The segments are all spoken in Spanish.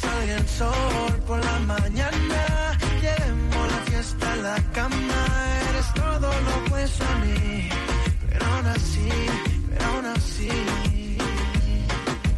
Que el sol por la mañana, llevemos la fiesta la cama. Eres todo lo opuesto a mí, pero aún así, pero aún así.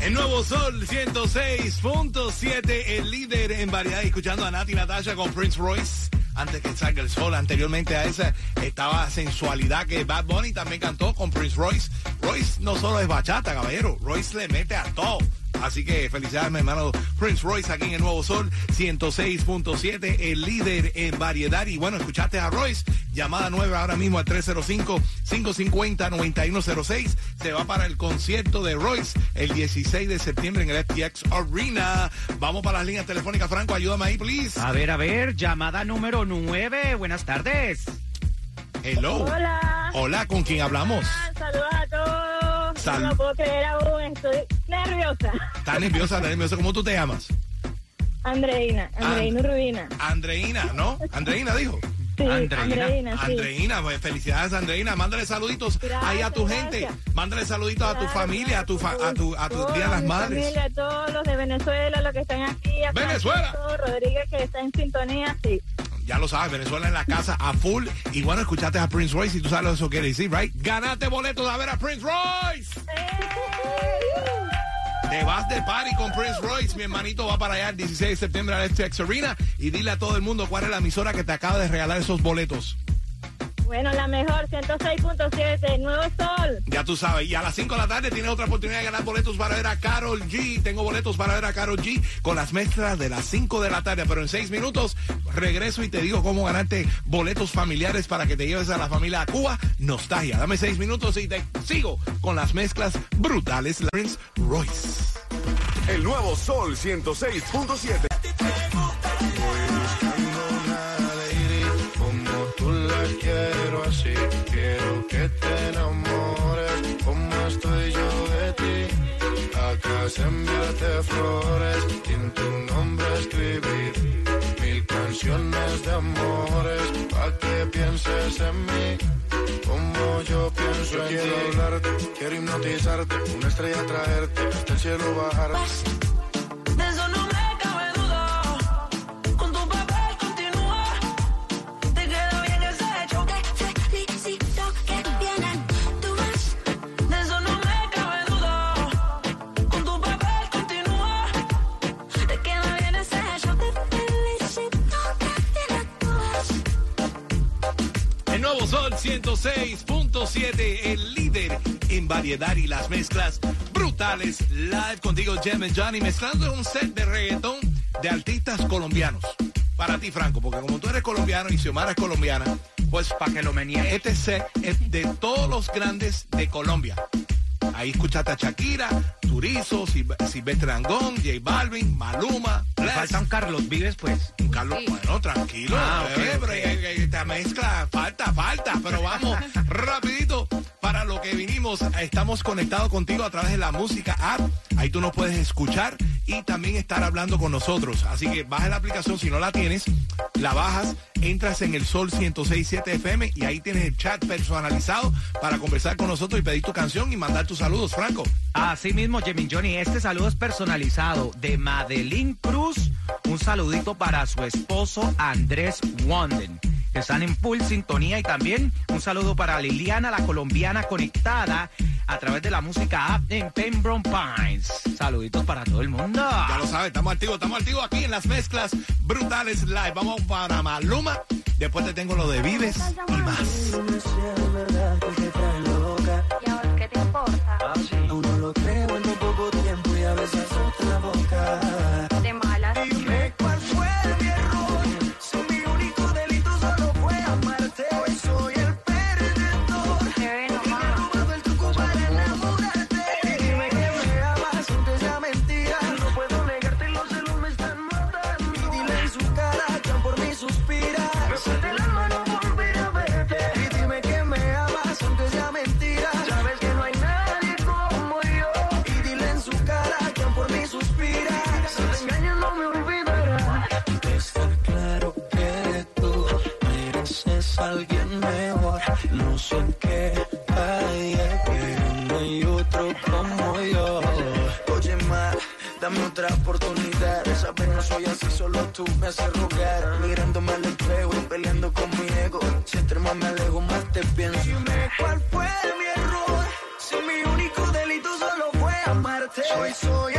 El nuevo Sol 106.7, el líder en variedad, escuchando a Nati Natasha con Prince Royce. Antes que salga el sol, anteriormente a esa estaba sensualidad que Bad Bunny también cantó con Prince Royce. Royce no solo es bachata, caballero, Royce le mete a todo. Así que felicidades, mi hermano Prince Royce aquí en el Nuevo Sol 106.7, el líder en variedad. Y bueno, escuchaste a Royce, llamada nueva ahora mismo al 305-550-9106. Se va para el concierto de Royce el 16 de septiembre en el FTX Arena. Vamos para las líneas telefónicas, Franco, ayúdame ahí, please. A ver, a ver, llamada número 9. Buenas tardes. Hello. Hola. Hola, ¿con quién hablamos? Saludos a todos. Sal- No lo puedo creer aún, estoy nerviosa. ¿Estás nerviosa? ¿Estás nerviosa? ¿Cómo tú te llamas? Andreina, Andreina And- Rubina. Andreina, ¿no? Andreina dijo. Sí, Andreina. Andreina, sí. Andreina, pues, felicidades Andreina, mándale saluditos Gracias, ahí a tu gente, mándale saluditos a tu familia, a tu fa- a tu a tu día de las madres. familia, a todos los de Venezuela, los que están aquí. a ¡Venezuela! Francisco Rodríguez, que está en sintonía, sí. Ya lo sabes, Venezuela en la casa a full. Y bueno, escuchaste a Prince Royce y tú sabes lo que eso quiere decir, right? Ganaste boletos a ver a Prince Royce. Te vas de party con Prince Royce. Mi hermanito va para allá el 16 de septiembre al FTX Arena. Y dile a todo el mundo cuál es la emisora que te acaba de regalar esos boletos. Bueno, la mejor, 106.7, Nuevo Sol. Ya tú sabes. Y a las 5 de la tarde tienes otra oportunidad de ganar boletos para ver a Carol G. Tengo boletos para ver a Carol G con las mezclas de las 5 de la tarde. Pero en 6 minutos regreso y te digo cómo ganarte boletos familiares para que te lleves a la familia a Cuba. Nostalgia. Dame 6 minutos y te sigo con las mezclas brutales. La Prince Royce. El nuevo Sol 106.7. que te enamores como estoy yo de ti. Acá enviarte flores y en tu nombre escribir mil canciones de amores pa' que pienses en mí. Como yo pienso en quiero hablarte, quiero hipnotizarte, una estrella traerte, hasta el cielo bajar. 106.7, el líder en variedad y las mezclas brutales. Live contigo, Jem and Johnny, mezclando un set de reggaetón de artistas colombianos. Para ti, Franco, porque como tú eres colombiano y Xiomara es colombiana, pues Para que lo meneen. este set es de todos los grandes de Colombia. Ahí escuchaste a Shakira, Turizo, Sil- Silvestre Angón, J Balvin, Maluma, Bless. Falta un Carlos Vives, pues. Carlos, bueno, tranquilo, Ah, bebé, pero eh, eh, esta mezcla falta, falta, pero vamos rapidito para lo que vinimos. Estamos conectados contigo a través de la música app. Ahí tú nos puedes escuchar y también estar hablando con nosotros. Así que baja la aplicación si no la tienes, la bajas, entras en el Sol 106.7 FM y ahí tienes el chat personalizado para conversar con nosotros y pedir tu canción y mandar tus saludos, Franco. Así mismo, Jimmy Johnny, este saludo es personalizado de Madeline Cruz. Un saludito para su esposo Andrés Wanden. Que Están en full sintonía y también un saludo para Liliana, la colombiana conectada a través de la música app en Pembroke Pines. Saluditos para todo el mundo. Ya lo sabes, estamos activos, estamos activos aquí en las mezclas brutales live. Vamos para Maluma. Después te tengo lo de Vives y más. Otra oportunidad. Sabes, no soy así, solo tú me haces rogar. Mirándome al espejo peleando con mi ego. Si entre más me alejo, más te pienso. Dime cuál fue mi error. Si mi único delito solo fue amarte. Hoy soy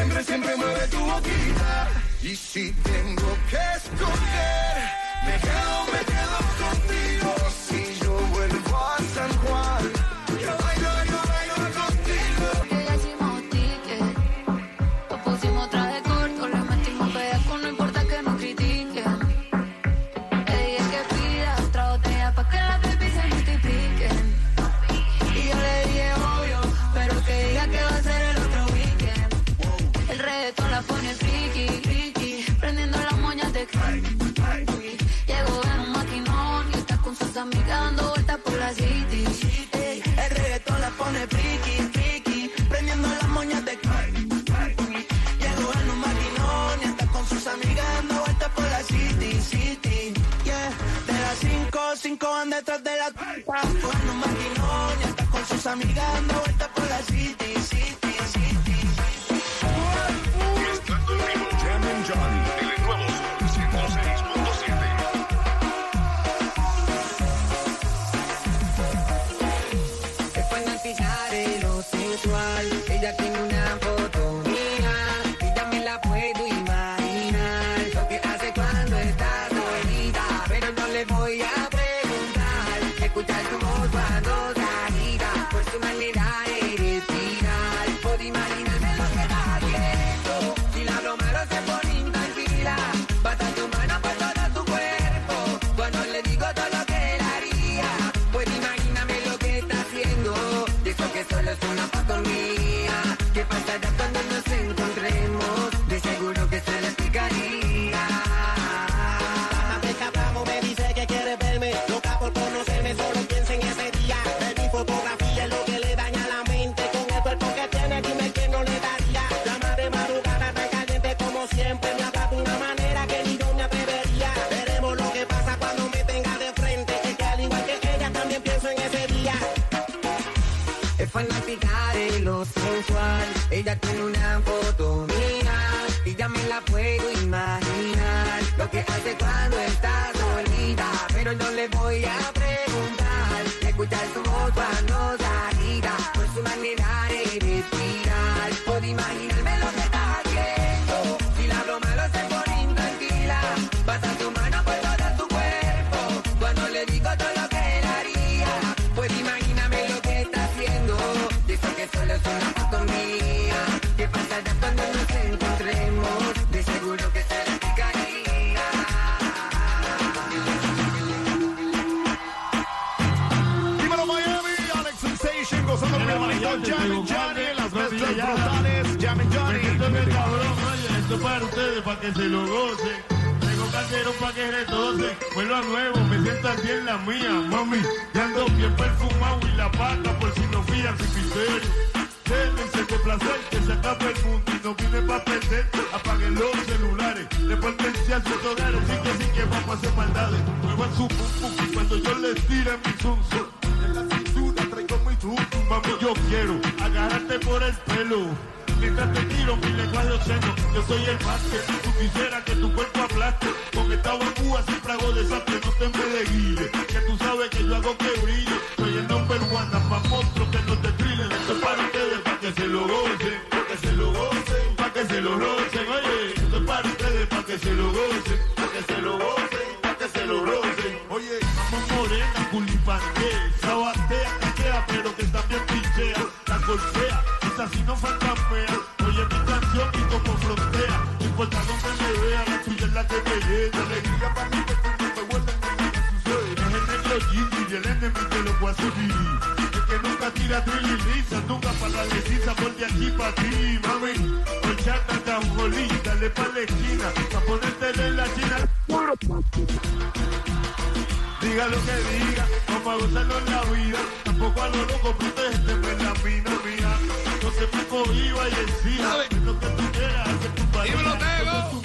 siempre, siempre mueve tu boquita. Y si tengo que escoger, 5, 5 van detrás de la en un maquinón y está con sus amigas dando Ella tiene una foto mía y ya me la puedo imaginar. Lo que hace cuando está solita, pero no le voy a preguntar. Escuchar su voz cuando salida, por su manera de respirar. And Johnny las mezclas brutales. And Johnny. Esto es cabrón, oye, esto es para ustedes, para que se lo gocen. Tengo calderón para que retose, vuelvo a nuevo, me siento así en la mía, mami. Ya ando bien perfumado y la paca por si no fían sin criterio. Déjense de placer que se acabe el mundo y no vine para perder. Apaguen los celulares, repórtense a sus hogares, sí que sí que vamos a hacer maldades. Muevan su pum pum cuando yo les tire mi zum yo quiero agarrarte por el pelo. Mientras te tiro mi lenguaje obsceno, yo soy el más que tú quisieras que tu cuerpo aplaste. Con esta Cuba siempre hago desastre, no te me. Que tú sabes que yo hago que brille. Soy el number one, pa' monstruos que no te trillen. Esto es para ustedes, pa' que se lo gocen, pa' que se lo gocen, pa' que se lo rocen. Oye, esto es para ustedes, pa' que se lo gocen, no falta fea. Oye, mi canción y como frontera, no importa donde me vea, la tuya es la que me llena. Alegría para mí, que tú no te vuelves. Es el negro y el enemigo lo a subir. El que nunca tira Lisa, Tunga para la lesiza, por de aquí para ti, mami. Horchata, Cambolí, dale pa' la esquina, pa' ponértela en la china. Diga lo que diga, vamos a gozarlo en la vida. Tampoco a lo loco, protégete, pues la mina mía. Se cohiba y encima. Lo que tú quieras, hacer tu país. Dímelo, Tego.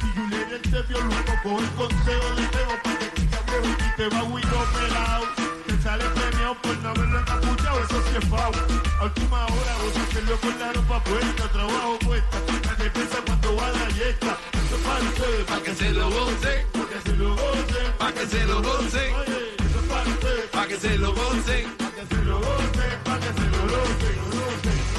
Si Julián te vio luego, coge el consejo de Tego para que chica viejo y te va Guido pelado. Te sale premiado por no haberlo encapuchado, eso sí es fao. A última hora, vos hacerlo con la ropa puesta, trabajo puesta. Nadie piensa cuando va la yesca. Eso es para ustedes, Pa' que se lo goce, para que se lo gocen. pa' que se lo goce, para que se lo goce.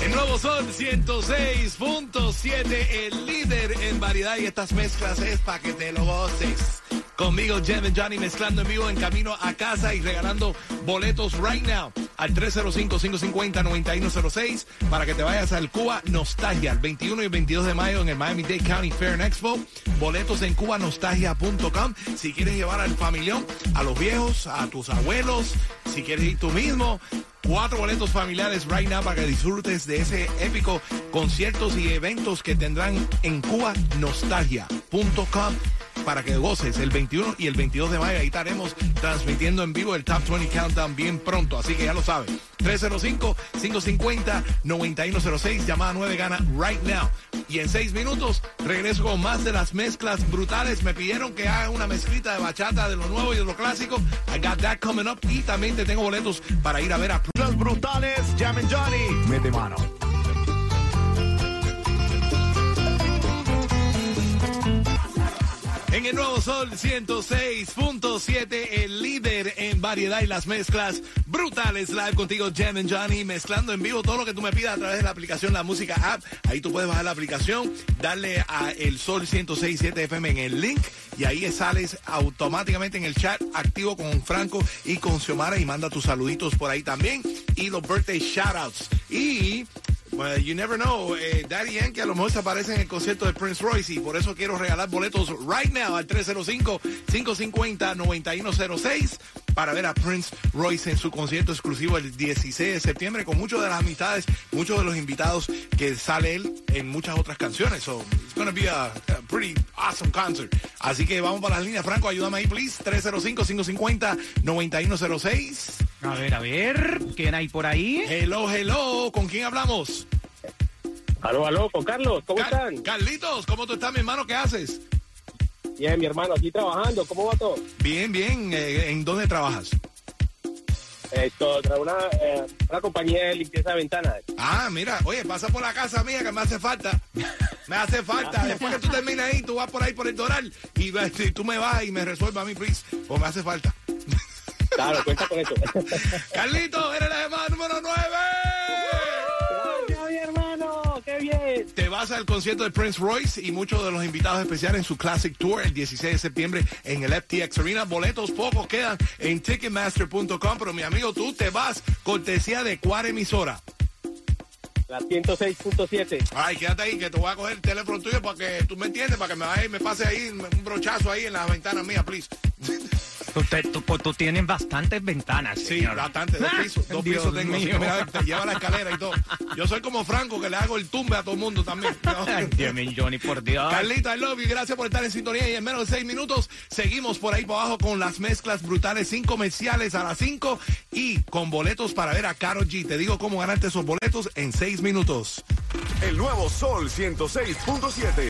El nuevo Sol 106.7, el líder en variedad y estas mezclas es para que te lo goces. Conmigo, Jem Johnny, mezclando en vivo en camino a casa y regalando boletos right now al 305-550-9106 para que te vayas al Cuba Nostalgia el 21 y el 22 de mayo en el Miami-Dade County Fair and Expo. Boletos en cubanostalgia.com. Si quieres llevar al familión, a los viejos, a tus abuelos, si quieres ir tú mismo, Cuatro boletos familiares right now para que disfrutes de ese épico conciertos y eventos que tendrán en cubanostalgia.com para que goces el 21 y el 22 de mayo. Ahí estaremos transmitiendo en vivo el Top 20 Countdown bien pronto. Así que ya lo sabes. 305-550-9106. Llamada 9 gana right now. Y en seis minutos regreso con más de las mezclas brutales. Me pidieron que haga una mezclita de bachata de lo nuevo y de lo clásico. I got that coming up. Y también te tengo boletos para ir a ver a Los brutales, Jam and Johnny. Mete mano. El nuevo Sol 106.7, el líder en variedad y las mezclas brutales. Live contigo, Jem and Johnny, mezclando en vivo todo lo que tú me pidas a través de la aplicación La Música App. Ahí tú puedes bajar la aplicación, darle a el Sol 106.7 FM en el link y ahí sales automáticamente en el chat activo con Franco y con Xiomara y manda tus saluditos por ahí también y los birthday shoutouts. Y Well, you never know. Eh, Daddy Yankee a lo mejor se aparece en el concierto de Prince Royce y por eso quiero regalar boletos right now al 305-550-9106 para ver a Prince Royce en su concierto exclusivo el 16 de septiembre con muchas de las amistades, muchos de los invitados que sale él en muchas otras canciones. So, it's gonna be a, a pretty awesome concert. Así que vamos para las líneas. Franco, ayúdame ahí, please. 305-550-9106. A ver, a ver, ¿quién hay por ahí? Hello, hello. ¿Con quién hablamos? Aló, aló, con Carlos, ¿cómo Car- están? Carlitos, ¿cómo tú estás, mi hermano? ¿Qué haces? Bien, mi hermano, aquí trabajando, ¿cómo va todo? Bien, bien. Eh, ¿En dónde trabajas? Esto, tra- una, eh, una compañía de limpieza de ventanas. Ah, mira, oye, pasa por la casa mía que me hace falta. Me hace falta. Después que tú termines ahí, tú vas por ahí por el Doral y, tú me vas y me resuelves a mí, please. O me hace falta. Claro, cuenta con eso. Carlito, eres la llamada número 9. Gracias, mi hermano, qué bien. Te vas al concierto de Prince Royce y muchos de los invitados especiales en su Classic Tour el 16 de septiembre en el FTX Arena. Boletos pocos quedan en Ticketmaster.com, pero mi amigo, tú te vas cortesía de cuál emisora. La 106.7. Ay, quédate ahí, que te voy a coger el teléfono tuyo para que tú me entiendes, para que me, vaya y me pase ahí un brochazo ahí en las ventanas mías, please. Tú, te- tú- pues, tú tienes bastantes ventanas, Sí, señor. bastante, dos pisos, dos Dios pisos tengo. mío. mira, te lleva la escalera y todo. Yo soy como Franco, que le hago el tumbe a todo el mundo también. Dios mío, Johnny, por Dios. Carlita, I love you. Gracias por estar en sintonía. Y en menos de seis minutos seguimos por ahí para abajo con las mezclas brutales sin comerciales a las cinco y con boletos para ver a Karol G. Te digo cómo ganarte esos boletos en seis minutos. El nuevo Sol 106.7.